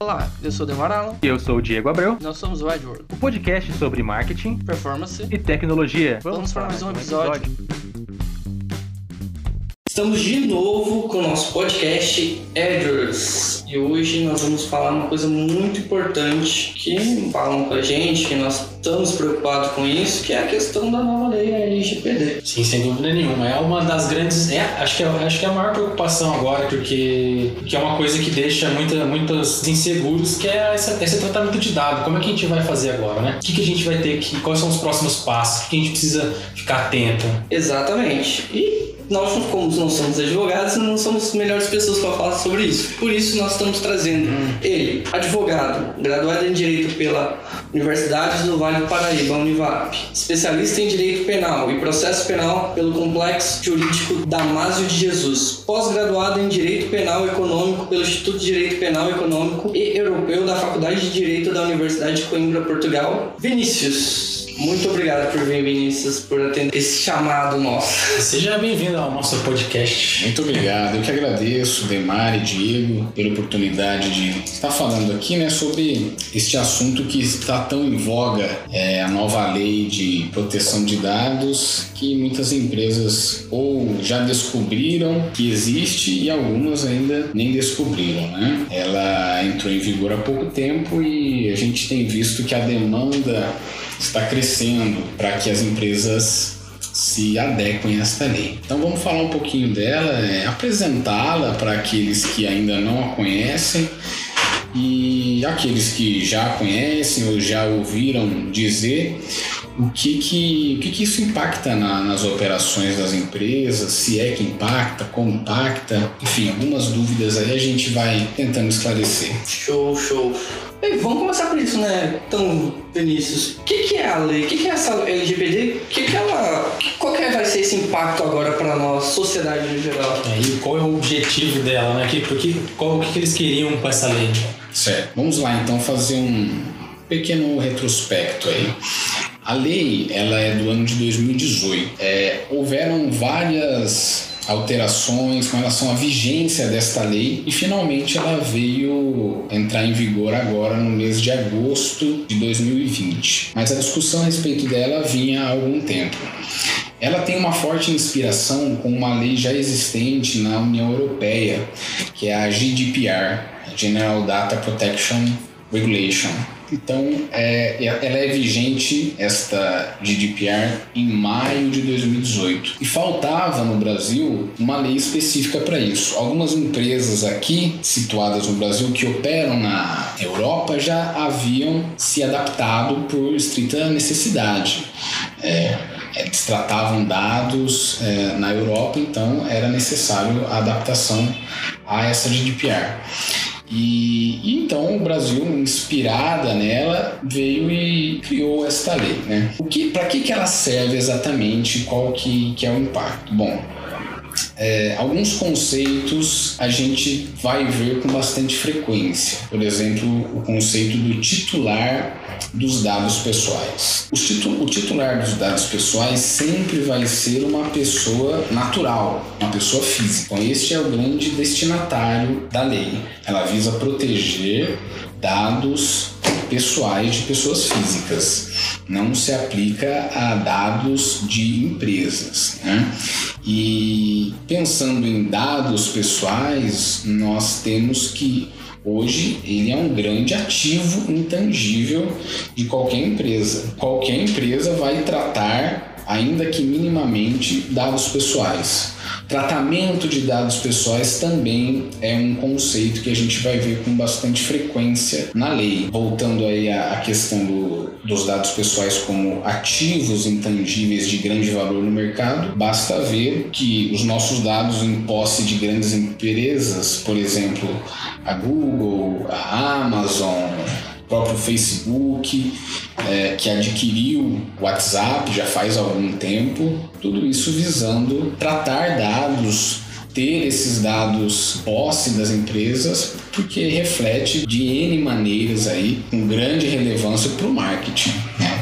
Olá, eu sou o Demaralo. E eu sou o Diego Abreu. Nós somos o Edward. O podcast sobre marketing, performance e tecnologia. Vamos, Vamos para mais um episódio. Estamos de novo com o nosso podcast Edwards e hoje nós vamos falar uma coisa muito importante que falam com a gente, que nós estamos preocupados com isso, que é a questão da nova lei LGPD. Sim, sem dúvida nenhuma. É uma das grandes. É, acho, que é, acho que é a maior preocupação agora, porque que é uma coisa que deixa muita, muitos inseguros, que é esse, esse tratamento de dado. Como é que a gente vai fazer agora, né? O que, que a gente vai ter que. Quais são os próximos passos? O que a gente precisa ficar atento? Exatamente. E nós, como não somos advogados, não somos as melhores pessoas para falar sobre isso. Por isso, nós estamos trazendo ele, advogado, graduado em Direito pela Universidade do Vale do Paraíba, Univap, especialista em Direito Penal e Processo Penal pelo Complexo Jurídico Damásio de Jesus, pós-graduado em Direito Penal Econômico pelo Instituto de Direito Penal Econômico e Europeu da Faculdade de Direito da Universidade de Coimbra, Portugal, Vinícius. Muito obrigado por vir, Vinícius, por atender esse chamado nosso. Seja bem-vindo ao nosso podcast. Muito obrigado. Eu que agradeço, Demar e Diego, pela oportunidade de estar falando aqui né, sobre este assunto que está tão em voga, é a nova lei de proteção de dados, que muitas empresas ou já descobriram que existe e algumas ainda nem descobriram. Né? Ela entrou em vigor há pouco tempo e a gente tem visto que a demanda está crescendo para que as empresas se adequem a esta lei. Então vamos falar um pouquinho dela, é, apresentá-la para aqueles que ainda não a conhecem e aqueles que já conhecem ou já ouviram dizer o que que, o que, que isso impacta na, nas operações das empresas, se é que impacta, como impacta, enfim, algumas dúvidas aí a gente vai tentando esclarecer. Show, show. E vamos começar por isso, né? Então, Vinícius, o que, que, é a lei? O que, que, é essa LGBT? Que que ela, qual que vai ser esse impacto agora para a nossa sociedade em geral? É, e qual é o objetivo dela, né? Que, porque, qual, o que, que eles queriam com essa lei? Certo. Vamos lá, então, fazer um pequeno retrospecto aí. A lei, ela é do ano de 2018. É, houveram várias alterações com relação à vigência desta lei e finalmente ela veio entrar em vigor agora no mês de agosto de 2020. Mas a discussão a respeito dela vinha há algum tempo. Ela tem uma forte inspiração com uma lei já existente na União Europeia, que é a GDPR, General Data Protection Regulation então, é, ela é vigente, esta GDPR, em maio de 2018. E faltava no Brasil uma lei específica para isso. Algumas empresas aqui, situadas no Brasil, que operam na Europa, já haviam se adaptado por estrita necessidade. É, eles tratavam dados é, na Europa, então era necessário a adaptação a essa GDPR. E, e, então o Brasil, inspirada nela, veio e criou esta lei. Né? O que, Para que, que ela serve exatamente? Qual que, que é o impacto? Bom, é, alguns conceitos a gente vai ver com bastante frequência. Por exemplo, o conceito do titular dos dados pessoais. O, titular dos dados pessoais sempre vai ser uma pessoa natural, uma pessoa física. Então, este é o grande destinatário da lei. Ela visa proteger dados pessoais de pessoas físicas. Não se aplica a dados de empresas. Né? E pensando em dados pessoais, nós temos que Hoje ele é um grande ativo intangível de qualquer empresa. Qualquer empresa vai tratar, ainda que minimamente, dados pessoais. Tratamento de dados pessoais também é um conceito que a gente vai ver com bastante frequência na lei. Voltando aí à questão do, dos dados pessoais como ativos intangíveis de grande valor no mercado, basta ver que os nossos dados em posse de grandes empresas, por exemplo, a Google, a Amazon, próprio Facebook, é, que adquiriu o WhatsApp já faz algum tempo, tudo isso visando tratar dados, ter esses dados posse das empresas, porque reflete de N maneiras aí, com grande relevância para o marketing.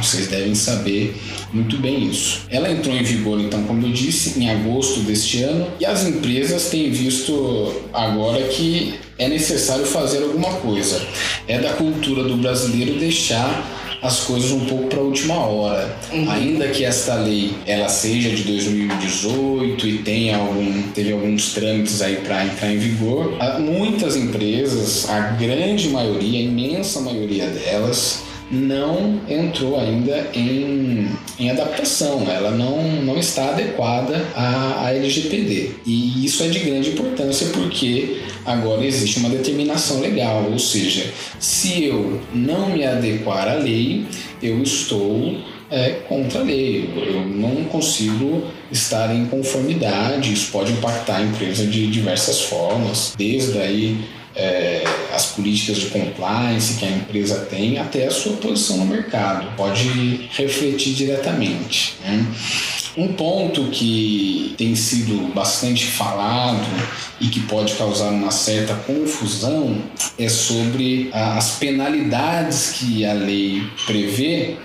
Vocês devem saber muito bem isso. Ela entrou em vigor, então, como eu disse, em agosto deste ano, e as empresas têm visto agora que é necessário fazer alguma coisa. É da cultura do brasileiro deixar as coisas um pouco para a última hora. Uhum. Ainda que esta lei ela seja de 2018 e tenha algum, teve alguns trâmites aí para entrar em vigor, muitas empresas, a grande maioria, a imensa maioria delas, não entrou ainda em, em adaptação, ela não, não está adequada à, à LGPD. E isso é de grande importância porque agora existe uma determinação legal, ou seja, se eu não me adequar à lei, eu estou é, contra a lei, eu não consigo estar em conformidade, isso pode impactar a empresa de diversas formas, desde aí é, as políticas de compliance que a empresa tem até a sua posição no mercado. Pode refletir diretamente. Né? Um ponto que tem sido bastante falado e que pode causar uma certa confusão é sobre as penalidades que a lei prevê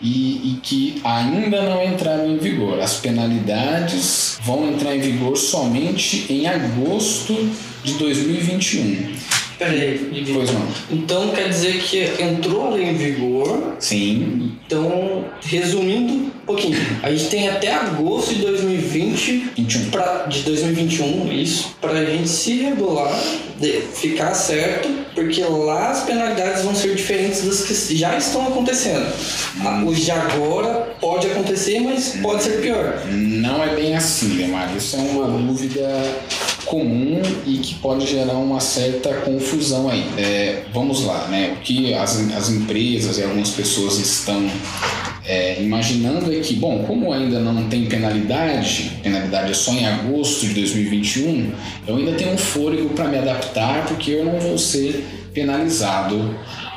e, e, que ainda não entraram em vigor. As penalidades vão entrar em vigor somente em agosto de 2021. Peraí, Pois não. Então quer dizer que entrou em vigor. Sim. Então, resumindo um pouquinho, a gente tem até agosto de 2020 21. Pra, de 2021, isso, para a gente se regular, ficar certo, porque lá as penalidades vão ser diferentes das que já estão acontecendo. Hum. Os de agora pode acontecer, mas pode ser pior. Não é bem assim, Lemar. Isso é uma dúvida comum e que pode gerar uma certa confusão aí. É, vamos lá, né? O que as, as empresas e algumas pessoas estão é, imaginando que, bom, como ainda não tem penalidade, penalidade é só em agosto de 2021, eu ainda tenho um fôlego para me adaptar porque eu não vou ser penalizado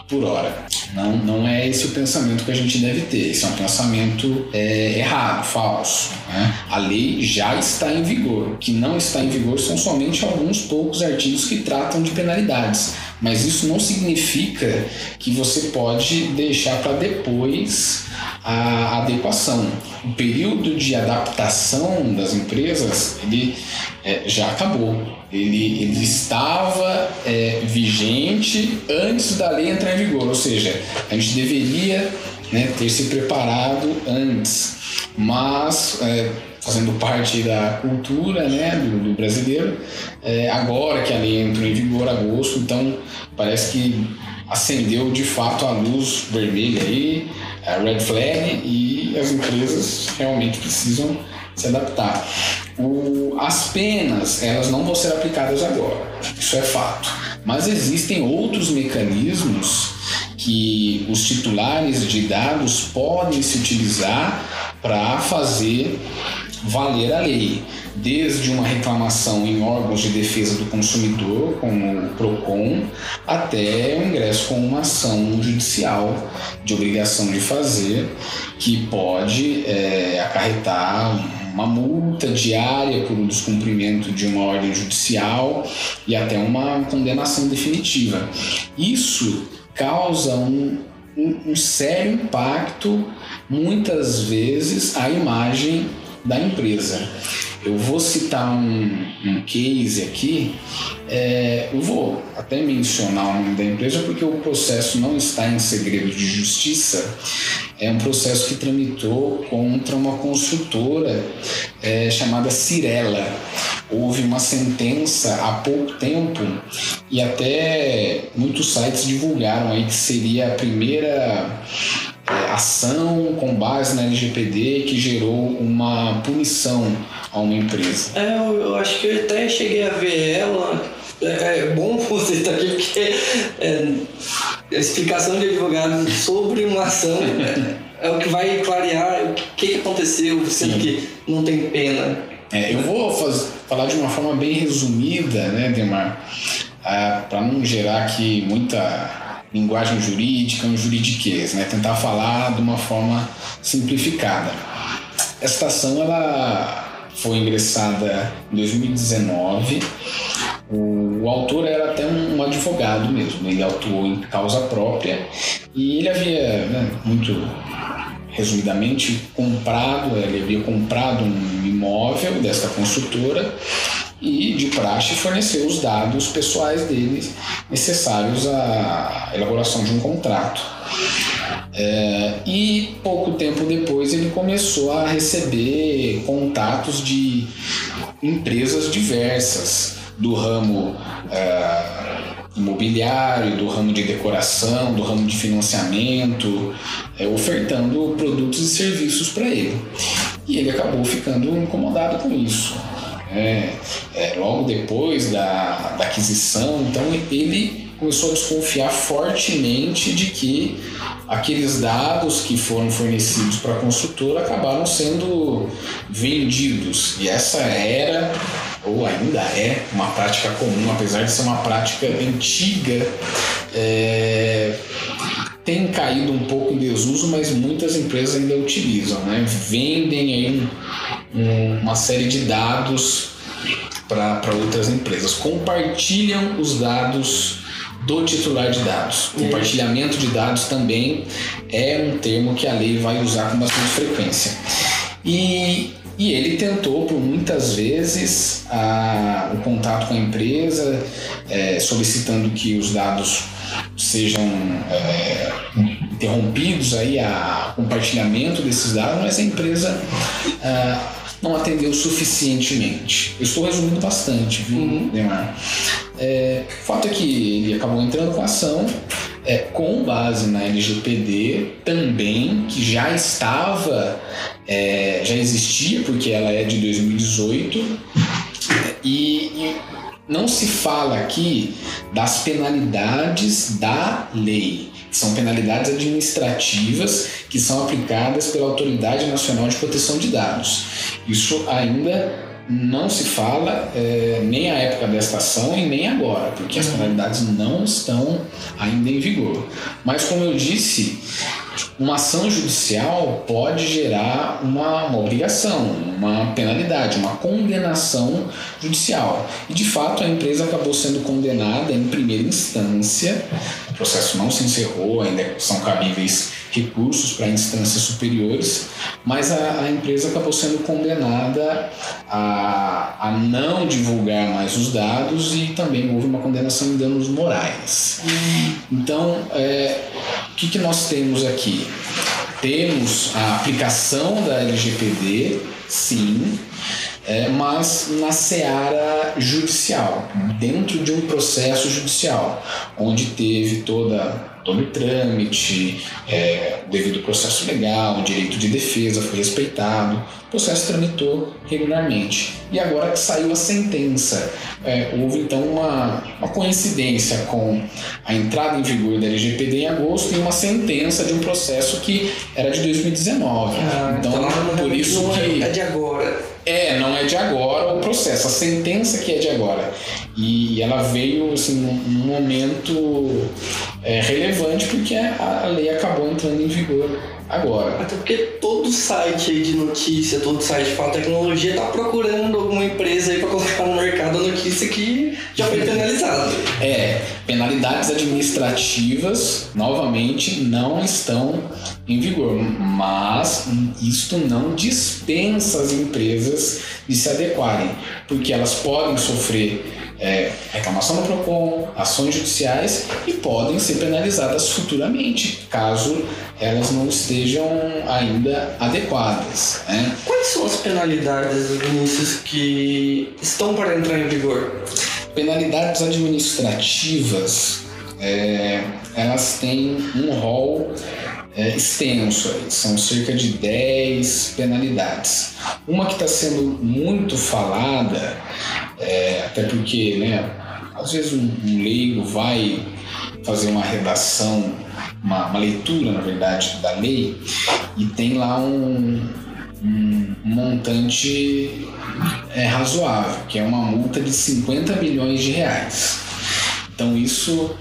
por hora. Não, não é esse o pensamento que a gente deve ter. Esse é um pensamento é, errado, falso. Né? A lei já está em vigor. O que não está em vigor são somente alguns poucos artigos que tratam de penalidades. Mas isso não significa que você pode deixar para depois a adequação. O período de adaptação das empresas ele é, já acabou. Ele, ele estava é, vigente antes da lei entrar em vigor, ou seja, a gente deveria né, ter se preparado antes, mas é, fazendo parte da cultura né, do, do brasileiro, é, agora que a lei entrou em vigor, agosto, então parece que acendeu de fato a luz vermelha aí, a red flag, e as empresas realmente precisam se adaptar. O, as penas, elas não vão ser aplicadas agora, isso é fato. Mas existem outros mecanismos que os titulares de dados podem se utilizar para fazer valer a lei, desde uma reclamação em órgãos de defesa do consumidor, como o PROCON, até o ingresso com uma ação judicial de obrigação de fazer, que pode é, acarretar uma multa diária por descumprimento de uma ordem judicial e até uma condenação definitiva. Isso causa um, um, um sério impacto, muitas vezes, à imagem da empresa. Eu vou citar um, um case aqui, é, eu vou até mencionar o nome da empresa porque o processo não está em segredo de justiça. É um processo que tramitou contra uma construtora é, chamada Cirela. Houve uma sentença há pouco tempo e até muitos sites divulgaram aí que seria a primeira ação com base na LGPD que gerou uma punição a uma empresa. É, eu, eu acho que eu até cheguei a ver ela. É, é bom você estar aqui porque é, a explicação de advogado sobre uma ação é, é o que vai clarear o que, que aconteceu, sendo Sim. que não tem pena. É, eu vou falar de uma forma bem resumida, né, Demar? Ah, Para não gerar aqui muita linguagem jurídica, um juridiquês, né? tentar falar de uma forma simplificada. Esta ação ela foi ingressada em 2019. O, o autor era até um, um, advogado mesmo, ele atuou em causa própria e ele havia né, muito resumidamente, comprado, ele havia comprado um imóvel desta construtora e, de praxe, forneceu os dados pessoais dele necessários à elaboração de um contrato. É, e pouco tempo depois ele começou a receber contatos de empresas diversas do ramo é, imobiliário, do ramo de decoração, do ramo de financiamento, é, ofertando produtos e serviços para ele. E ele acabou ficando incomodado com isso. É, é, logo depois da, da aquisição, então ele começou a desconfiar fortemente de que aqueles dados que foram fornecidos para a construtora acabaram sendo vendidos. E essa era, ou ainda é, uma prática comum, apesar de ser uma prática antiga. É, tem caído um pouco em desuso, mas muitas empresas ainda utilizam, né? vendem aí um, um, uma série de dados para outras empresas, compartilham os dados do titular de dados. Compartilhamento de dados também é um termo que a lei vai usar com bastante frequência. E, e ele tentou por muitas vezes a, o contato com a empresa, é, solicitando que os dados sejam é, interrompidos aí a compartilhamento desses dados, mas a empresa é, não atendeu suficientemente. Eu estou resumindo bastante, viu, uhum. Neymar? É, o fato é que ele acabou entrando com a ação é, com base na LGPD também, que já estava, é, já existia, porque ela é de 2018, e, e não se fala aqui das penalidades da lei. São penalidades administrativas que são aplicadas pela Autoridade Nacional de Proteção de Dados. Isso ainda não se fala é, nem a época desta ação e nem agora, porque as penalidades não estão ainda em vigor. Mas, como eu disse, uma ação judicial pode gerar uma, uma obrigação, uma penalidade, uma condenação judicial. E, de fato, a empresa acabou sendo condenada em primeira instância, o processo não se encerrou, ainda são cabíveis recursos para instâncias superiores, mas a, a, empresa acabou sendo condenada a, a não divulgar mais os dados e também houve uma condenação em danos morais. Então, é, o que, que nós temos aqui? Temos a aplicação da LGPD, sim, é, mas na seara judicial, dentro de um processo judicial, onde teve toda todo o trâmite, é, devido ao processo legal, o direito de defesa foi respeitado, o processo tramitou regularmente. E agora que saiu a sentença, é, houve então uma, uma coincidência com a entrada em vigor da LGPD em agosto e uma sentença de um processo que era de 2019. Ah, então, então por isso que. É de agora. É, não é de agora o processo, a sentença que é de agora. E ela veio assim, num momento é, relevante porque a, lei acabou entrando em vigor agora. Até porque todo site de notícia, todo site de tecnologia está procurando alguma empresa aí para colocar no mercado a notícia que já foi penalizada. É, penalidades administrativas, novamente, não estão em vigor, mas isto não dispensa as empresas de se adequarem, porque elas podem sofrer é, reclamação no PROCON, ações judiciais e podem ser penalizadas futuramente, caso elas não estejam ainda adequadas. Né? Quais são as penalidades, Vinícius, que estão para entrar em vigor? Penalidades administrativas, é, elas têm um rol é, extenso, são cerca de 10 penalidades. Uma que está sendo muito falada, é, até porque né, às vezes um, um leigo vai fazer uma redação, uma, uma, leitura, na verdade, da lei e tem lá um, um montante é, razoável, que é uma multa de 50 milhões de reais. Então isso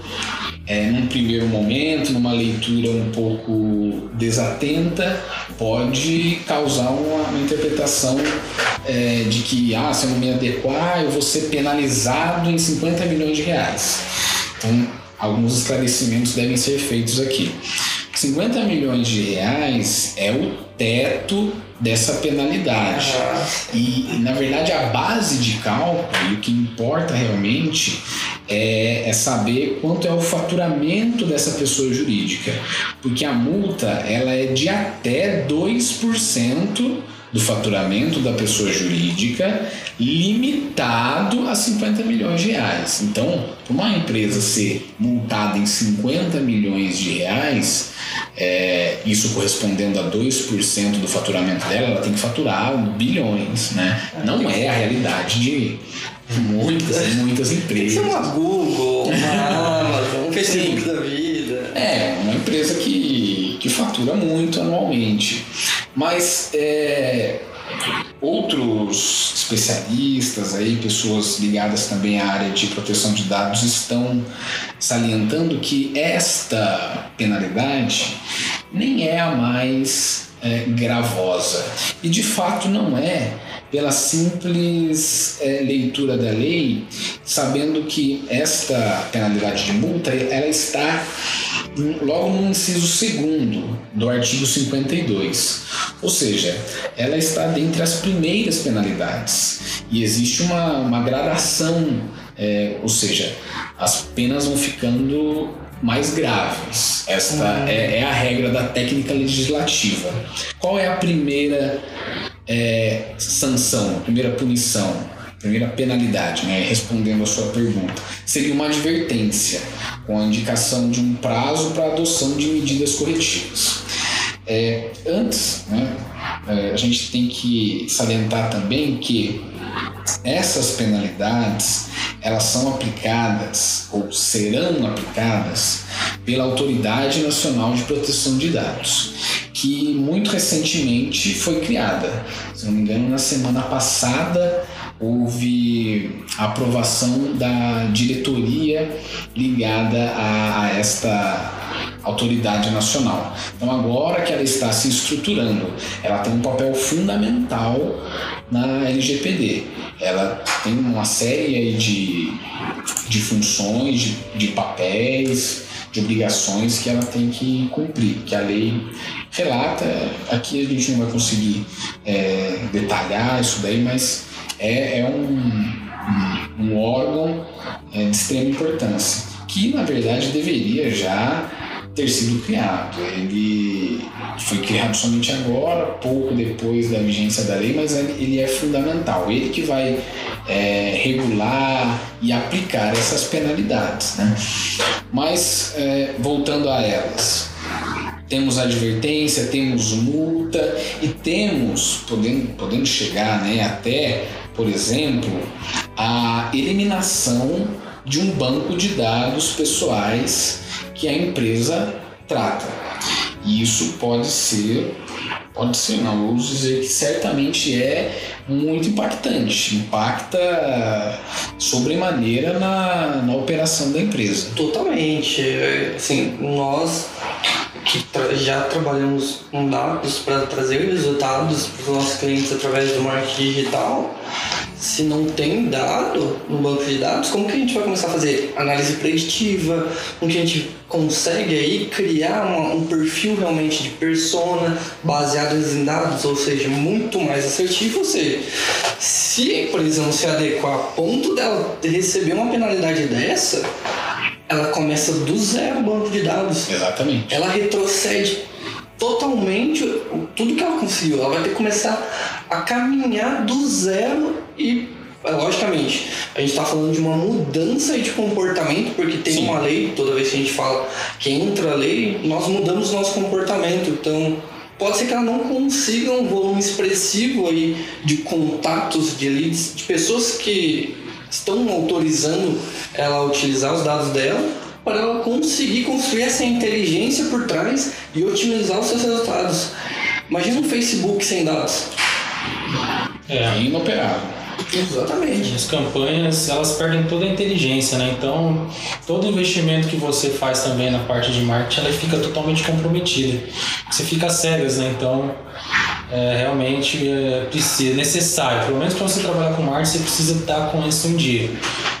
é, num primeiro momento, numa leitura um pouco desatenta, pode causar uma, uma interpretação é, de que, ah, se eu não me adequar, eu vou ser penalizado em 50 milhões de reais. Então, alguns esclarecimentos devem ser feitos aqui. 50 milhões de reais é o teto dessa penalidade. E, na verdade, a base de cálculo, e o que importa realmente, é, é, saber quanto é o faturamento dessa pessoa jurídica. Porque a multa ela é de até 2% do faturamento da pessoa jurídica limitado a 50 milhões de reais. Então, para uma empresa ser multada em 50 milhões de reais, é, isso correspondendo a 2% do faturamento dela, ela tem que faturar bilhões, né? Não é a realidade de muitas, muitas empresas. Tem que ser uma Google, uma Amazon, um Facebook da vida. É, uma empresa que, que fatura muito anualmente. Mas é, outros especialistas aí, pessoas ligadas também à área de proteção de dados estão salientando que esta penalidade nem é a mais é, gravosa. E de fato não é pela simples é, leitura da lei, sabendo que esta penalidade de multa ela está logo no inciso segundo do artigo 52. Ou seja, ela está dentre as primeiras penalidades e existe uma, uma gradação, é, ou seja, as penas vão ficando mais graves. Esta uhum. é, é, a regra da técnica legislativa. Qual é a primeira é, sanção, a primeira punição, a primeira penalidade, né? respondendo a sua pergunta? Seria uma advertência, com a indicação de um prazo para adoção de medidas corretivas. É, antes, né, é, a gente tem que salientar também que essas penalidades elas são aplicadas ou serão aplicadas pela Autoridade Nacional de Proteção de Dados, que muito recentemente foi criada. Se não me engano, na semana passada houve a aprovação da diretoria ligada a, a esta autoridade nacional. Então, agora que ela está se estruturando, ela tem um papel fundamental na LGPD. Ela tem uma série de, de funções, de, de papéis, de obrigações que ela tem que cumprir, que a lei relata. Aqui a gente não vai conseguir é, detalhar isso daí, mas é, é um, um, órgão é, de extrema importância, que na verdade deveria já ter sido criado. Ele foi criado somente agora, pouco depois da vigência da lei, mas ele é fundamental. Ele que vai é, regular e aplicar essas penalidades. Né? Mas, é, voltando a elas, temos advertência, temos multa e temos, podendo, podendo chegar né, até, por exemplo, a eliminação de um banco de dados pessoais que a empresa trata. E isso pode ser, pode ser não, vou dizer que certamente é muito impactante, impacta sobremaneira na, na operação da empresa. Totalmente. Assim, nós que tra já trabalhamos com dados para trazer resultados para os nossos clientes através do marketing digital, se não tem dado no banco de dados, como que a gente vai começar a fazer análise preditiva? Como que a gente consegue aí criar uma, um perfil realmente de persona baseado em dados, ou seja, muito mais assertivo? Ou seja, se, por exemplo, se adequar a ponto dela receber uma penalidade dessa, ela começa do zero o banco de dados. Exatamente. Ela retrocede totalmente tudo que ela conseguiu. Ela vai ter que começar a caminhar do zero e logicamente, a gente está falando de uma mudança de comportamento, porque tem Sim. uma lei, toda vez que a gente fala que entra a lei, nós mudamos nosso comportamento. Então, pode ser que ela não consiga um volume expressivo aí de contatos, de leads, de pessoas que estão autorizando ela a utilizar os dados dela, para ela conseguir construir essa inteligência por trás e otimizar os seus resultados. Imagina um Facebook sem dados. É, inoperável. Exatamente. As campanhas, elas perdem toda a inteligência, né? Então, todo investimento que você faz também na parte de marketing, ela fica totalmente comprometida. Você fica cegas, né? Então, é, realmente é, precisa, necessário. Pelo menos para você trabalhar com marketing, você precisa estar com isso um dia.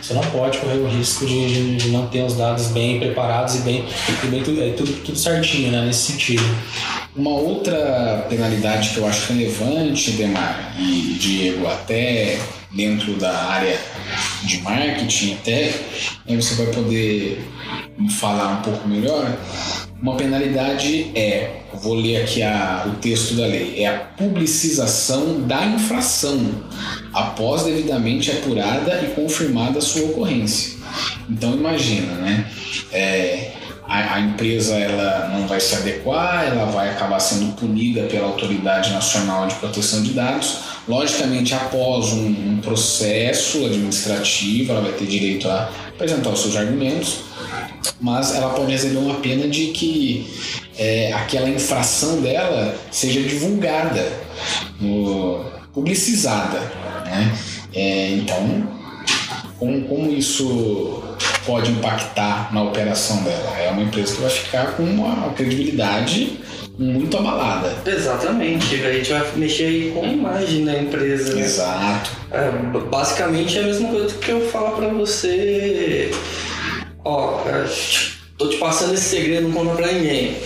Você não pode correr o risco de, de, de não ter os dados bem preparados e bem, e bem tudo, é, tudo, tudo certinho, né? Nesse sentido. Uma outra penalidade que eu acho relevante, Demar e Diego, até dentro da área de marketing, até aí você vai poder falar um pouco melhor. Uma penalidade é, vou ler aqui a, o texto da lei, é a publicização da infração após devidamente apurada e confirmada a sua ocorrência. Então imagina, né? É, a, a, empresa ela não vai se adequar, ela vai acabar sendo punida pela Autoridade Nacional de Proteção de Dados. Logicamente, após um, um processo administrativo, ela vai ter direito a apresentar os seus argumentos, mas ela pode receber uma pena de que é, aquela infração dela seja divulgada, no, publicizada. Né? É, então, como, como isso pode impactar na operação dela? É uma empresa que vai ficar com uma credibilidade muito abalada. Exatamente, a gente vai mexer aí com a imagem da empresa. Né? Exato. É, basicamente é a mesma coisa que eu falar pra você. Ó, tô te passando esse segredo, não conta pra ninguém.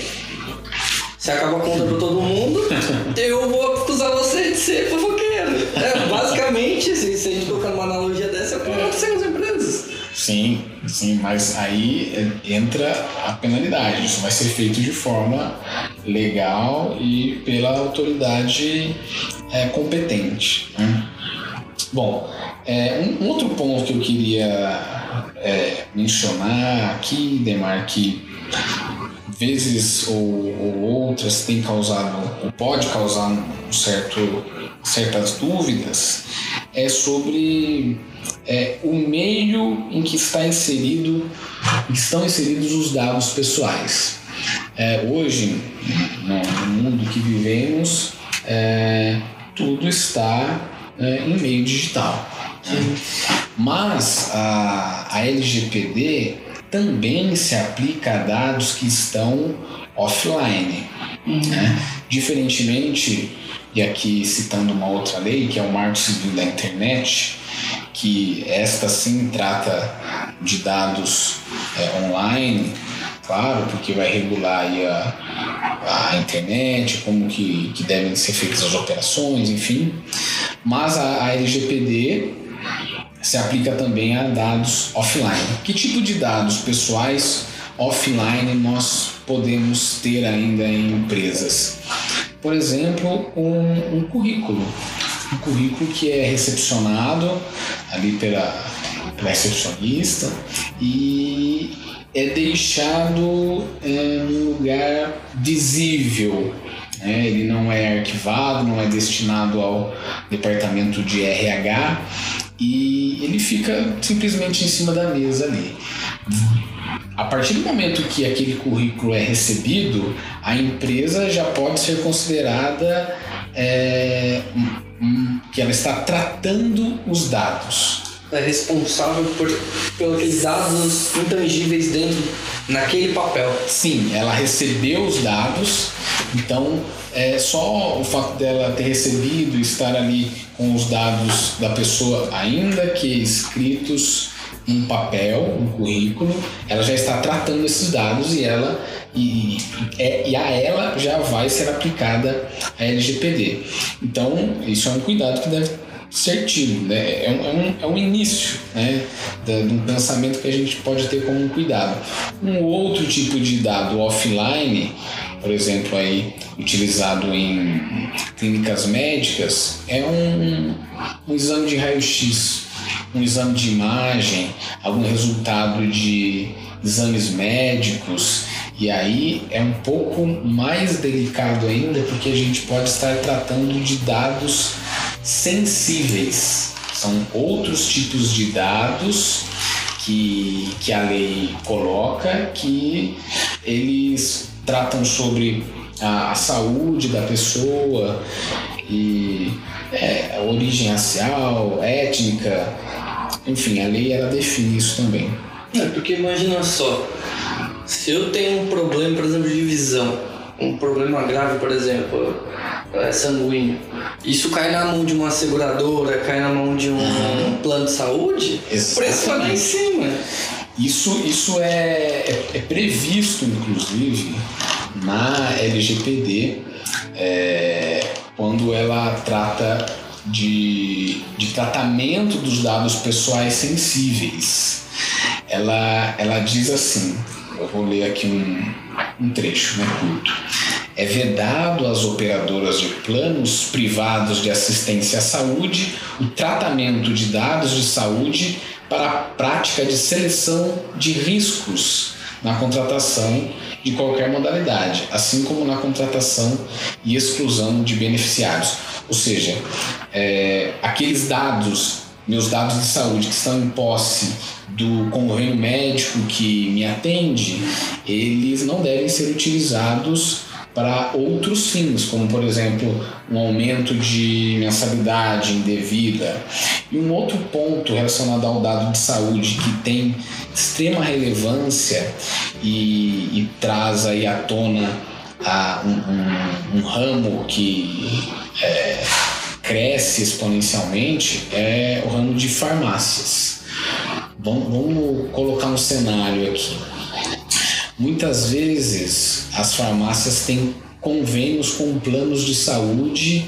Você acaba contando pra todo mundo, eu vou acusar você de ser fofoqueiro. É, basicamente, se, se a gente colocar uma analogia dessa, é o que com as empresas. Sim, sim, mas aí entra a penalidade. Isso vai ser feito de forma legal e pela autoridade é, competente. Né? Bom, é, um, outro ponto que eu queria é, mencionar aqui, Demar, que vezes ou, ou, outras tem causado, ou pode causar um certo, certas dúvidas, é sobre é, o meio em que está inserido, estão inseridos os dados pessoais. É, hoje, no mundo que vivemos, é, tudo está é, em meio digital. Mas a, a LGPD também se aplica a dados que estão offline. Uhum. Né? Diferentemente, e aqui citando uma outra lei, que é o Marco Civil da Internet, que esta sim trata de dados é, online, claro, porque vai regular a, a internet, como que, que devem ser feitas as operações, enfim. Mas a, a LGPD se aplica também a dados offline. Que tipo de dados pessoais offline nós podemos ter ainda em empresas? Por exemplo, um, um currículo. Um currículo que é recepcionado ali pela, recepcionista e é deixado é, num lugar visível. Né? Ele não é arquivado, não é destinado ao departamento de RH e ele fica simplesmente em cima da mesa ali. A partir do momento que aquele currículo é recebido, a empresa já pode ser considerada é, que ela está tratando os dados. É responsável por pelos dados intangíveis dentro naquele papel. Sim, ela recebeu os dados, então é só o fato dela ter recebido, estar ali com os dados da pessoa, ainda que escritos em papel, um currículo, ela já está tratando esses dados e ela e, e, e a ela já vai ser aplicada a LGPD. Então, isso é um cuidado que deve ser tido, né? é, um, é, um, é um início né? de um pensamento que a gente pode ter como um cuidado. Um outro tipo de dado offline por exemplo, aí utilizado em clínicas médicas, é um, um exame de raio-x, um exame de imagem, algum resultado de exames médicos. E aí é um pouco mais delicado ainda, porque a gente pode estar tratando de dados sensíveis. São outros tipos de dados que, que a lei coloca que eles tratam sobre a, a saúde da pessoa e é, origem racial, étnica, enfim, a lei ela define isso também. É, porque imagina só, se eu tenho um problema, por exemplo, de visão, um problema grave, por exemplo, sanguíneo, isso cai na mão de uma seguradora, cai na mão de um plano de saúde, o preço vai lá em cima. Isso, isso é, é, é previsto, inclusive, na LGPD, é, quando ela trata de, de tratamento dos dados pessoais sensíveis. Ela, ela diz assim: eu vou ler aqui um, um trecho né, curto. É vedado às operadoras de planos privados de assistência à saúde o tratamento de dados de saúde para a prática de seleção de riscos na contratação de qualquer modalidade, assim como na contratação e exclusão de beneficiários. Ou seja, é, aqueles dados, meus dados de saúde que estão em posse do convênio médico que me atende, eles não devem ser utilizados para outros fins, como por exemplo um aumento de mensalidade indevida. E um outro ponto relacionado ao dado de saúde que tem extrema relevância e, e traz aí à tona a, um, um, um ramo que é, cresce exponencialmente é o ramo de farmácias. Vamos, vamos colocar um cenário aqui. Muitas vezes as farmácias têm convênios com planos de saúde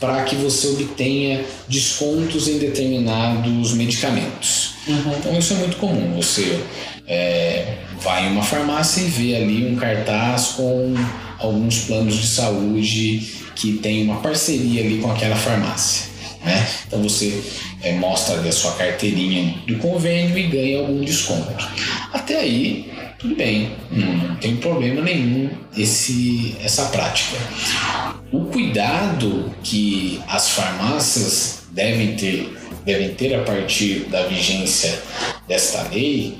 para que você obtenha descontos em determinados medicamentos. Uhum. Então isso é muito comum. Você é, vai em uma farmácia e vê ali um cartaz com alguns planos de saúde que tem uma parceria ali com aquela farmácia. Né? Então você é, mostra a sua carteirinha do convênio e ganha algum desconto. Até aí tudo bem, não tem problema nenhum esse, essa prática. O cuidado que as farmácias devem ter, devem ter a partir da vigência desta lei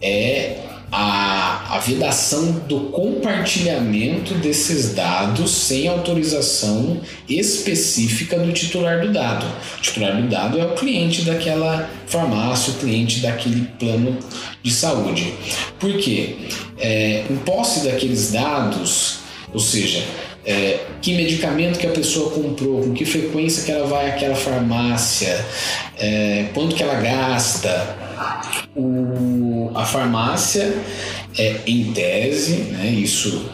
é a, a vedação do compartilhamento desses dados sem autorização específica do titular do dado. O titular do dado é o cliente daquela farmácia, o cliente daquele plano de saúde. Por quê? É, em posse daqueles dados, ou seja, é, que medicamento que a pessoa comprou, com que frequência que ela vai àquela farmácia, é, quanto que ela gasta, o, a farmácia, é, em tese, né, isso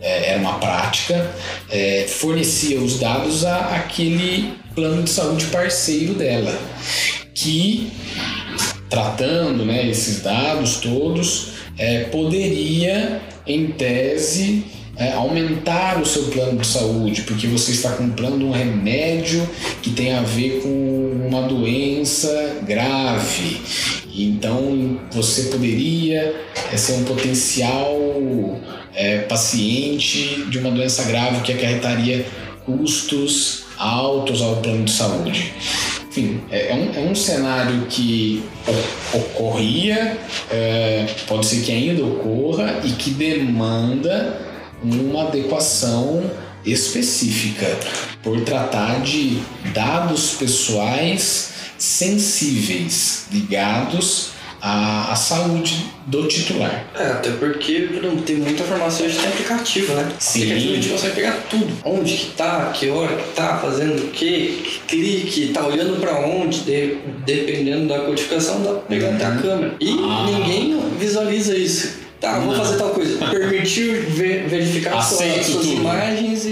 é, era uma prática, é, fornecia os dados a aquele plano de saúde parceiro dela, que tratando né, esses dados todos, é, poderia, em tese, é, aumentar o seu plano de saúde, porque você está comprando um remédio que tem a ver com uma doença grave. Então você poderia é, ser um potencial é, paciente de uma doença grave que acarretaria custos altos ao plano de saúde. Enfim, é, é um, é um cenário que ocorria, é, pode ser que ainda ocorra e que demanda uma adequação específica por tratar de dados pessoais sensíveis ligados à, à saúde do titular. É, até porque tem muita informação hoje tem aplicativo, né? Sim. Aplicativo a gente consegue pegar tudo. Onde que tá, que hora que tá, fazendo o quê, que clique, tá olhando para onde, de, dependendo da codificação, dá pra pegar até a Uhum. câmera. E Ah. ninguém visualiza isso. Tá, vou Não. fazer tal coisa. Permitiu ver- verificar suas, Aceito suas tudo. imagens e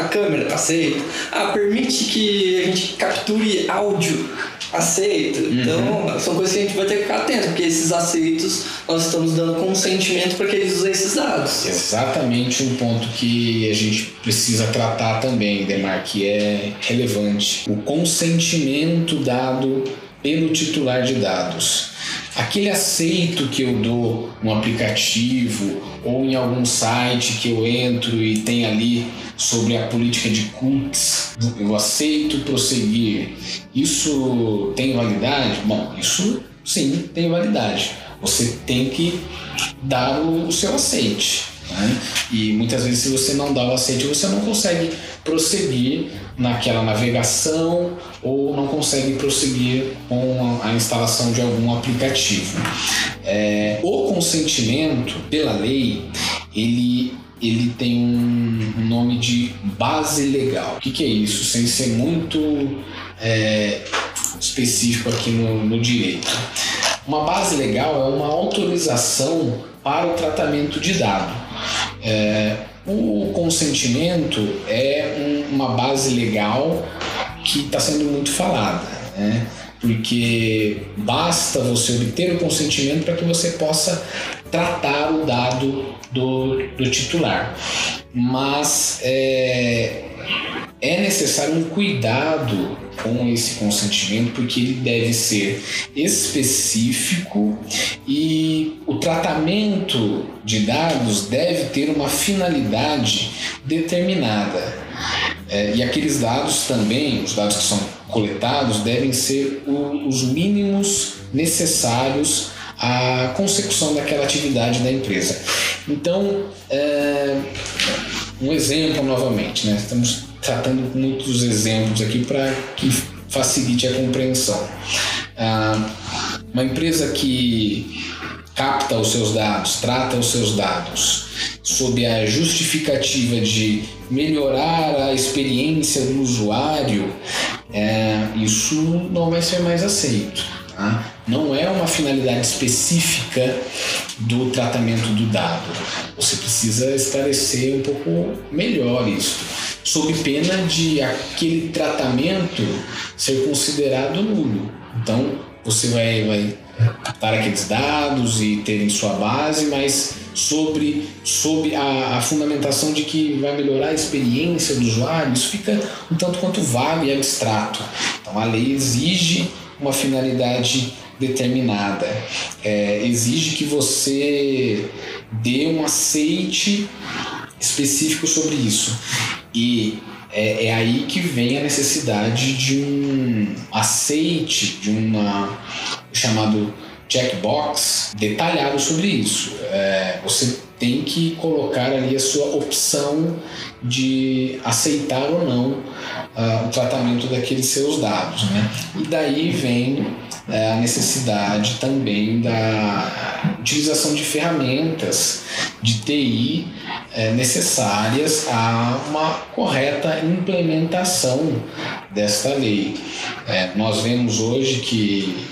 a câmera, aceito. Ah, permite que a gente capture áudio, aceito. Uhum. Então, são coisas que a gente vai ter que ficar atento, porque esses aceitos nós estamos dando consentimento para que eles usem esses dados. Exatamente um ponto que a gente precisa tratar também, Demar, que é relevante. O consentimento dado pelo titular de dados. Aquele aceito que eu dou no aplicativo ou em algum site que eu entro e tem ali sobre a política de cookies, eu aceito prosseguir. Isso tem validade? Bom, isso sim tem validade. Você tem que dar o seu aceite. Né? E muitas vezes, se você não dá o aceite, você não consegue prosseguir naquela navegação ou não consegue prosseguir com a instalação de algum aplicativo. É, o consentimento, pela lei, ele ele tem um nome de base legal. O que, que é isso? Sem ser muito é, específico aqui no, no direito. Uma base legal é uma autorização para o tratamento de dado. É, o consentimento é um, uma base legal que está sendo muito falada, né? Porque basta você obter o consentimento para que você possa tratar o dado do, do titular. Mas é, é necessário um cuidado com esse consentimento, porque ele deve ser específico e o tratamento de dados deve ter uma finalidade determinada. É, e aqueles dados também, os dados que são coletados, devem ser o, os mínimos necessários à consecução daquela atividade da empresa. Então, é, um exemplo novamente, né? estamos tratando muitos exemplos aqui para que facilite a compreensão. Ah, uma empresa que capta os seus dados, trata os seus dados sob a justificativa de melhorar a experiência do usuário, é, isso não vai ser mais aceito. Tá? Não é uma finalidade específica do tratamento do dado. Você precisa esclarecer um pouco melhor isso, sob pena de aquele tratamento ser considerado nulo. Então, você vai, vai captar aqueles dados e ter em sua base, mas sobre, sobre a, a, fundamentação de que vai melhorar a experiência do usuário, isso fica um tanto quanto vago e abstrato. Então a lei exige uma finalidade determinada, é, exige que você dê um aceite específico sobre isso. E é, é, aí que vem a necessidade de um aceite, de uma chamado checkbox detalhado sobre isso. É, você tem que colocar ali a sua opção de aceitar ou não uh, o tratamento daqueles seus dados. Né? E daí vem uh, a necessidade também da utilização de ferramentas de TI uh, necessárias a uma correta implementação desta lei. É, nós vemos hoje que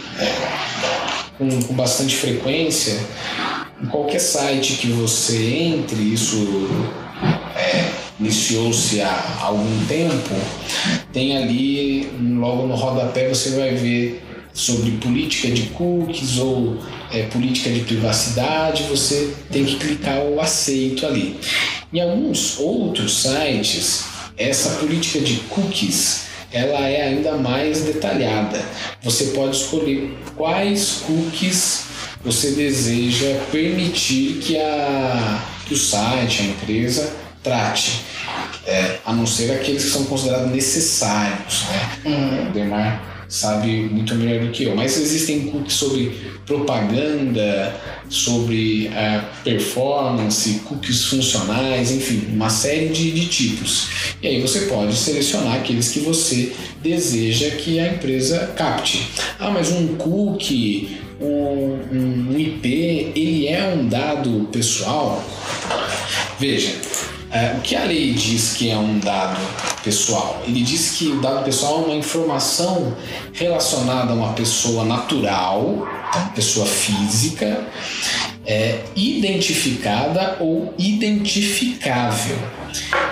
com, com bastante frequência, em qualquer site que você entre, isso é, iniciou-se há algum tempo, tem ali, logo no rodapé, você vai ver sobre política de cookies ou é, política de privacidade, você tem que clicar o aceito ali. Em alguns outros sites, essa política de cookies ela é ainda mais detalhada. Você pode escolher quais cookies você deseja permitir que, a, que o site, a empresa, trate. É, a não ser aqueles que são considerados necessários. Né? Uhum. O Demar sabe muito melhor do que eu. Mas existem cookies sobre propaganda, sobre a performance, cookies funcionais, enfim, uma série de, de tipos. E aí você pode selecionar aqueles que você deseja que a empresa capte. Ah, mas um cookie, um, um IP, ele é um dado pessoal? Veja, é, o que a lei diz que é um dado pessoal? Ele diz que o dado pessoal é uma informação relacionada a uma pessoa natural, uma pessoa física, é, identificada ou identificável.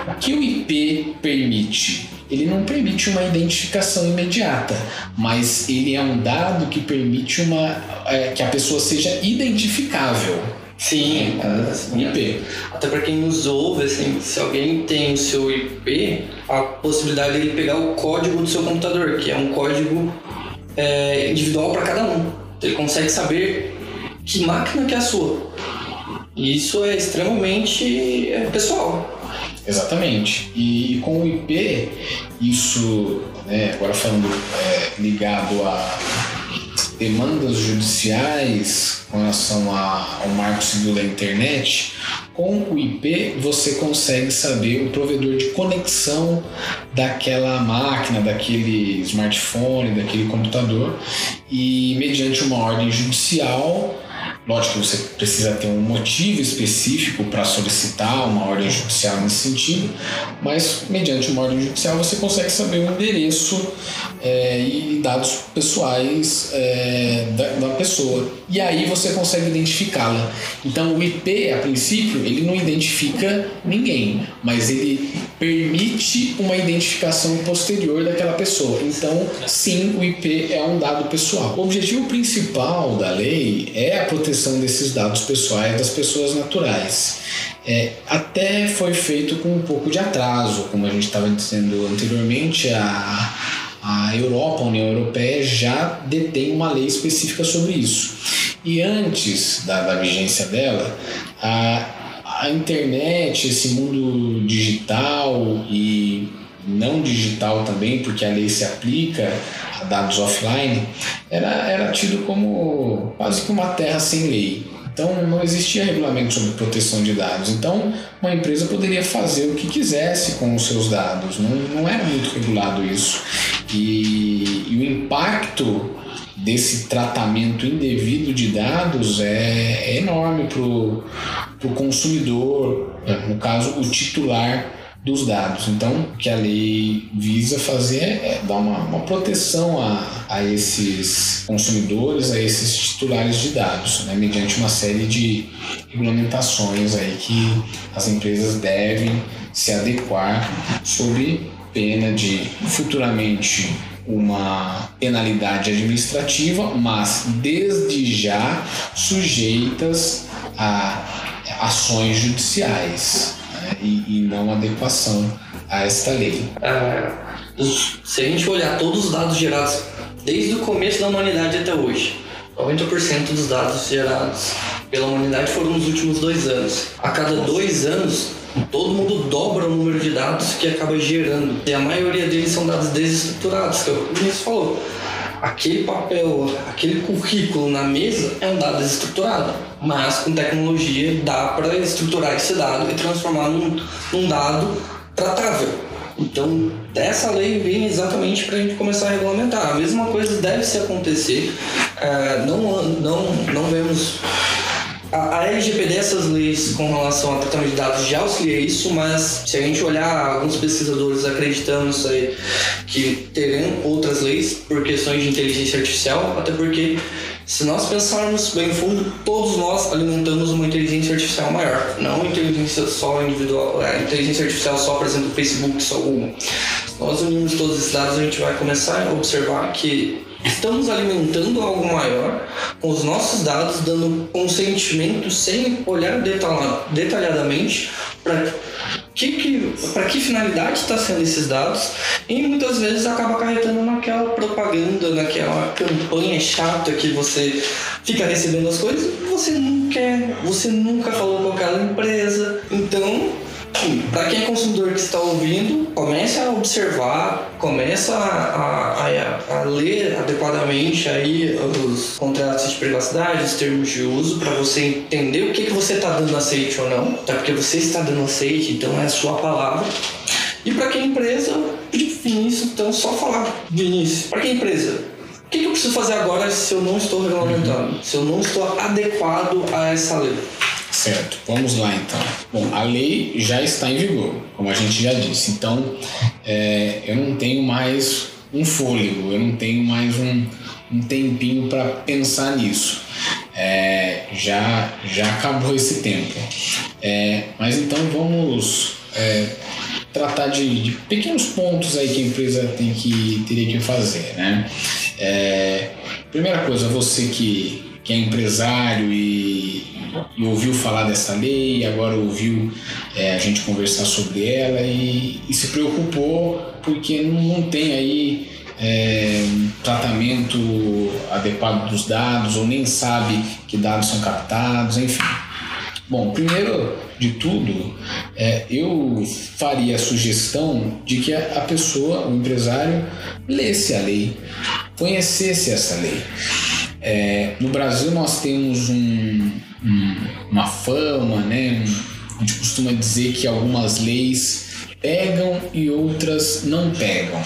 O que o IP permite? Ele não permite uma identificação imediata, mas ele é um dado que permite uma, é, que a pessoa seja identificável. Sim, assim, IP. Até para quem nos ouve, assim, se alguém tem o seu IP, a possibilidade de ele pegar o código do seu computador, que é um código é, individual para cada um. Então, ele consegue saber que máquina que é a sua. E isso é extremamente é, pessoal. Exatamente. E, com o IP, isso, né, agora falando é, ligado a demandas judiciais com relação a, ao marco civil da internet, com o IP você consegue saber o provedor de conexão daquela máquina, daquele smartphone, daquele computador e mediante uma ordem judicial Lógico que você precisa ter um motivo específico para solicitar uma ordem judicial nesse sentido, mas mediante uma ordem judicial você consegue saber o endereço é, e dados pessoais é, da, da, pessoa. E aí você consegue identificá-la. Então o IP, a princípio, ele não identifica ninguém, mas ele permite uma identificação posterior daquela pessoa. Então, sim, o IP é um dado pessoal. O objetivo principal da lei é a proteção desses dados pessoais das pessoas naturais. É, até foi feito com um pouco de atraso, como a gente estava dizendo anteriormente, a, a Europa, a União Europeia, já detém uma lei específica sobre isso. E antes da, da vigência dela, a, a internet, esse mundo digital e não digital também, porque a lei se aplica a dados offline, era, era tido como quase que uma terra sem lei. Então não existia regulamento sobre proteção de dados. Então uma empresa poderia fazer o que quisesse com os seus dados. Não, não era muito regulado isso. E, e o impacto desse tratamento indevido de dados é, é enorme para o consumidor, no caso, o titular dos dados. Então, o que a lei visa fazer é dar uma, uma proteção a, a esses consumidores, a esses titulares de dados, né, mediante uma série de regulamentações aí que as empresas devem se adequar sob pena de futuramente uma penalidade administrativa, mas desde já sujeitas a ações judiciais né, e, e, não adequação a esta lei. É, se a gente olhar todos os dados gerados desde o começo da humanidade até hoje, 90% dos dados gerados pela humanidade foram nos últimos dois anos. A cada dois anos, todo mundo dobra o número de dados que acaba gerando. E a maioria deles são dados desestruturados, que é o Vinícius falou. Aquele papel, aquele currículo na mesa é um dado desestruturado, mas com tecnologia dá para estruturar esse dado e transformar num, num dado tratável. Então, essa lei vem exatamente para a gente começar a regulamentar. A mesma coisa deve se acontecer. É, não, não, não vemos a, a LGPD, essas leis com relação ao tratamento de dados já auxilia isso, mas se a gente olhar alguns pesquisadores acreditando isso aí, que terão outras leis por questões de inteligência artificial, até porque se nós pensarmos bem fundo, todos nós alimentamos uma inteligência artificial maior, não inteligência só individual, é, inteligência artificial só, por exemplo, Facebook, só Google. Se nós unirmos todos esses dados, a gente vai começar a observar que estamos alimentando algo maior com os nossos dados, dando consentimento sem olhar detalhadamente para que, que, para que finalidade está sendo esses dados e muitas vezes acaba acarretando naquela propaganda, naquela campanha chata que você fica recebendo as coisas e você não quer, você nunca falou com aquela empresa. Então, para quem é consumidor que está ouvindo, comece a observar, comece a, a, a, a, ler adequadamente aí os contratos de privacidade, os termos de uso, para você entender o que, que você está dando aceite ou não, até porque você está dando aceite, então é a sua palavra. E para quem é empresa, pedir Vinícius, então só falar, Vinícius, para quem é empresa, o que, que eu preciso fazer agora se eu não estou regulamentando, se eu não estou adequado a essa lei? Certo, vamos lá então. Bom, a lei já está em vigor, como a gente já disse, então é, eu não tenho mais um fôlego, eu não tenho mais um, um tempinho para pensar nisso. É, já, já acabou esse tempo. É, mas então vamos é, tratar de, de, pequenos pontos aí que a empresa tem que, teria que fazer. Né? É, primeira coisa, você que, que é empresário e e ouviu falar dessa lei, agora ouviu é, a gente conversar sobre ela e, e se preocupou porque não, não tem aí é, tratamento adequado dos dados ou nem sabe que dados são captados, enfim. Bom, primeiro de tudo, é, eu faria a sugestão de que a, a pessoa, o empresário, lesse a lei, conhecesse essa lei. É, no Brasil nós temos um, um, uma fama, né? A gente costuma dizer que algumas leis pegam e outras não pegam.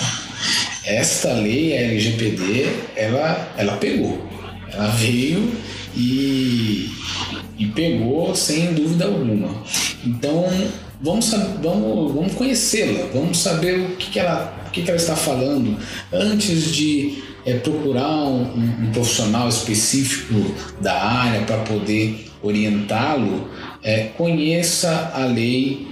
Esta lei, a LGPD, ela, ela pegou. Ela veio e, e pegou sem dúvida alguma. Então vamos, vamos, vamos conhecê-la, vamos saber o que, que, ela, o que, que ela está falando antes de é, procurar um, um, profissional específico da área para poder orientá-lo. É, conheça a lei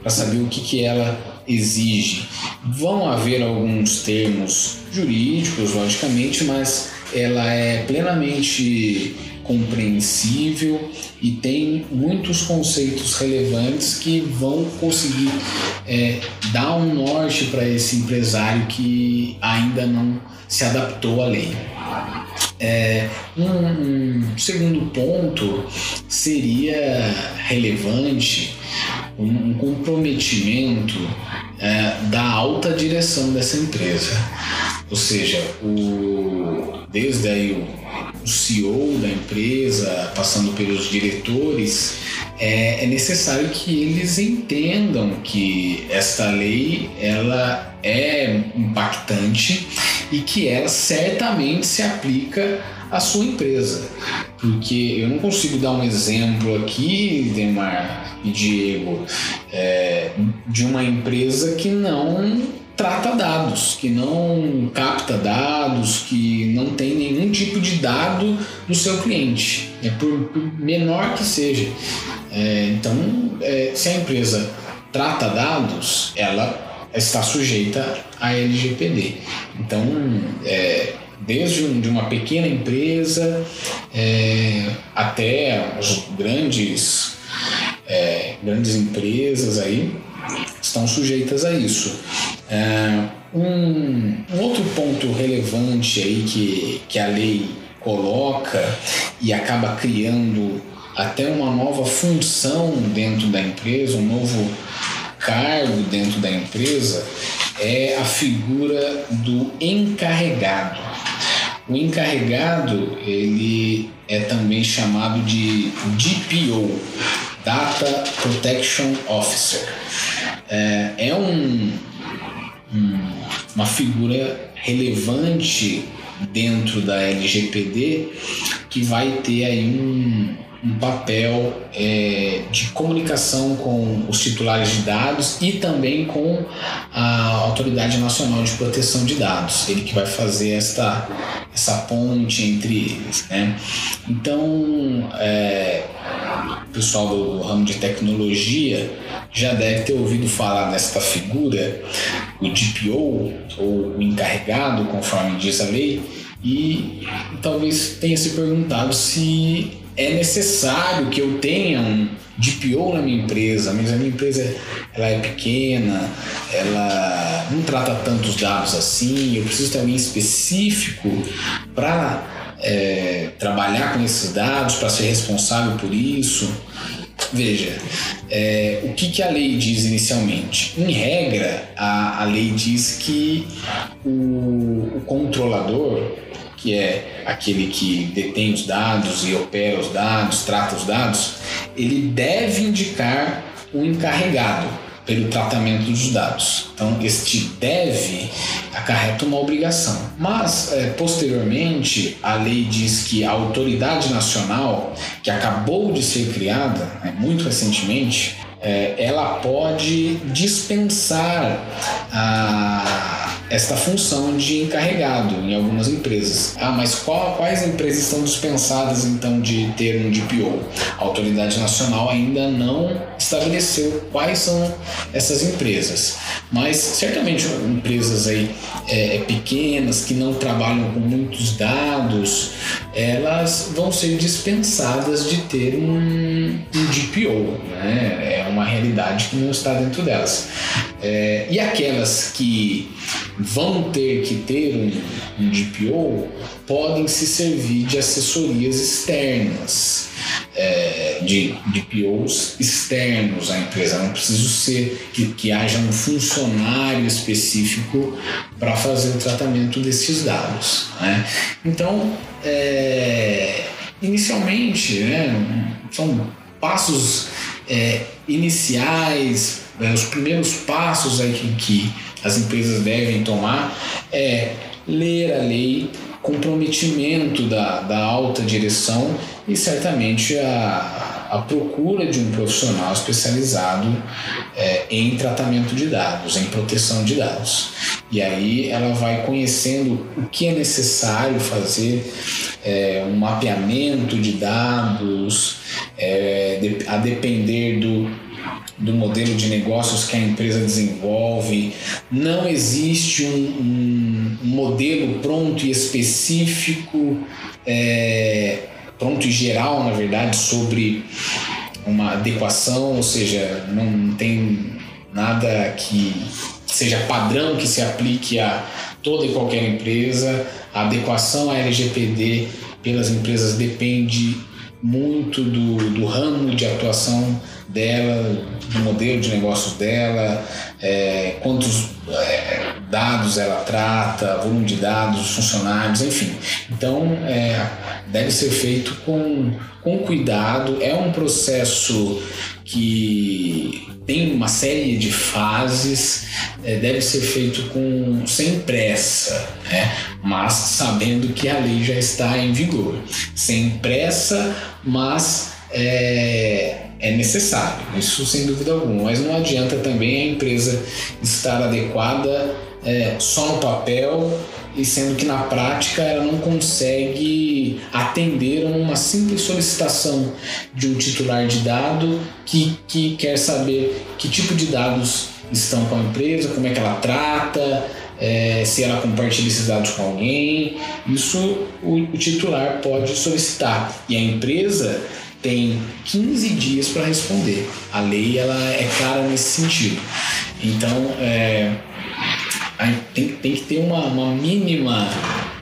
para saber o que, que ela exige. Vão haver alguns termos jurídicos, logicamente, mas ela é plenamente compreensível e tem muitos conceitos relevantes que vão conseguir é, dar um norte para esse empresário que ainda não se adaptou à lei. É, um, um, segundo ponto seria relevante um comprometimento é, da alta direção dessa empresa. Ou seja, o, desde aí o, o CEO da empresa, passando pelos diretores, é, é, necessário que eles entendam que esta lei ela é impactante e que ela certamente se aplica à sua empresa. Porque eu não consigo dar um exemplo aqui, Demar e Diego, é, de uma empresa que não trata dados, que não capta dados, que não tem nenhum tipo de dado do seu cliente, é por, por menor que seja. É, então, é, se a empresa trata dados, ela está sujeita à LGPD. Então, é, desde um, de uma pequena empresa é, até os grandes, é, grandes empresas aí estão sujeitas a isso. É, um, um, outro ponto relevante aí que, que a lei coloca e acaba criando até uma nova função dentro da empresa, um novo cargo dentro da empresa, é a figura do encarregado. O encarregado ele é também chamado de DPO, Data Protection Officer. É, é um, uma figura relevante dentro da LGPD que vai ter aí um, um papel é, de comunicação com os titulares de dados e também com a Autoridade Nacional de Proteção de Dados, ele que vai fazer esta, essa ponte entre eles. Né? Então, é, o pessoal do ramo de tecnologia já deve ter ouvido falar desta figura, o DPO, ou o encarregado, conforme diz a lei, e talvez tenha se perguntado se é necessário que eu tenha um DPO na minha empresa, mas a minha empresa ela é pequena, ela não trata tantos dados assim, eu preciso ter alguém específico para é, trabalhar com esses dados, para ser responsável por isso. Veja, é, o que, que a lei diz inicialmente? Em regra, a, a lei diz que o, o controlador, que é aquele que detém os dados e opera os dados, trata os dados, ele deve indicar um encarregado pelo tratamento dos dados. Então, este deve acarreta uma obrigação. Mas, é, posteriormente, a lei diz que a autoridade nacional, que acabou de ser criada, né, muito recentemente, é, ela pode dispensar a esta função de encarregado em algumas empresas. Ah, mas qual, quais empresas estão dispensadas então de ter um DPO? A autoridade nacional ainda não estabeleceu quais são essas empresas, mas certamente empresas aí é, é pequenas que não trabalham com muitos dados, elas vão ser dispensadas de ter um, um DPO, né? É uma realidade que não está dentro delas. É, e aquelas que vão ter que ter um, um DPO podem se servir de assessorias externas, é, de DPOs externos à empresa. Não precisa ser que, que haja um funcionário específico para fazer o tratamento desses dados. Né? Então, é, inicialmente, né, são passos é, iniciais né, os primeiros passos aí que, que as empresas devem tomar é ler a lei, comprometimento da, da alta direção e certamente a, a procura de um profissional especializado é, em tratamento de dados, em proteção de dados. E aí ela vai conhecendo o que é necessário fazer, é, um mapeamento de dados, é, a depender do, do modelo de negócios que a empresa desenvolve. Não existe um, um, modelo pronto e específico, é, pronto e geral, na verdade, sobre uma adequação, ou seja, não tem nada que seja padrão que se aplique a toda e qualquer empresa. A adequação à LGPD pelas empresas depende muito do, do ramo de atuação dela, do modelo de negócios dela, é, quantos é, dados ela trata, volume de dados, funcionários, enfim. Então, é, deve ser feito com, com cuidado. É um processo que tem uma série de fases, é, deve ser feito com sem pressa, né? mas sabendo que a lei já está em vigor. Sem pressa, mas é, é necessário, isso sem dúvida alguma. Mas não adianta também a empresa estar adequada é, só no papel e sendo que na prática ela não consegue atender a uma simples solicitação de um titular de dado que, que quer saber que tipo de dados estão com a empresa, como é que ela trata, é, se ela compartilha esses dados com alguém. Isso o, o titular pode solicitar e a empresa tem 15 dias para responder. A lei ela é clara nesse sentido. Então, é, tem, tem que ter uma, uma mínima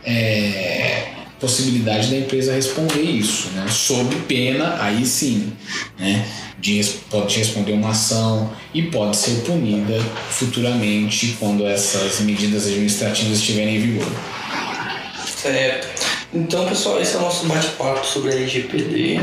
é, possibilidade da empresa responder isso, né? sob pena, aí sim, né? de, pode responder uma ação e pode ser punida futuramente quando essas medidas administrativas estiverem em vigor. Certo. Então, pessoal, esse é o nosso bate-papo sobre a LGPD.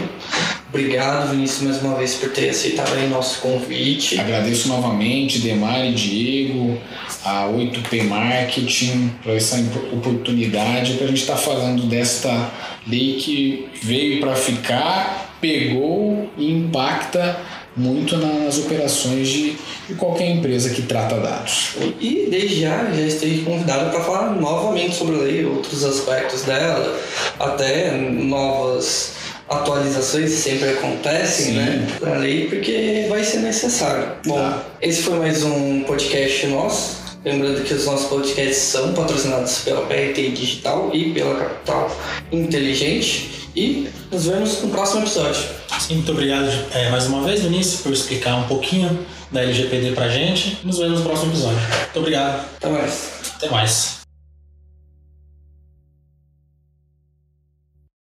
Obrigado, Vinícius, mais uma vez por ter aceitado aí nosso convite. Agradeço novamente, Demar e Diego, a 8P Marketing, por essa oportunidade para a gente estar tá falando desta lei que veio para ficar, pegou e impacta muito nas operações de, de, qualquer empresa que trata dados. E desde já, já esteja convidado para falar novamente sobre a lei, outros aspectos dela, até novas atualizações sempre acontecem, Sim. né? Da lei, porque vai ser necessário. Bom, tá. esse foi mais um podcast nosso. Lembrando que os nossos podcasts são patrocinados pela PRT Digital e pela Capital Inteligente. E nos vemos no próximo episódio. Sim, muito obrigado é, mais uma vez, Vinícius, por explicar um pouquinho da LGPD pra gente. Nos vemos no próximo episódio. Muito obrigado. Até mais. Até mais.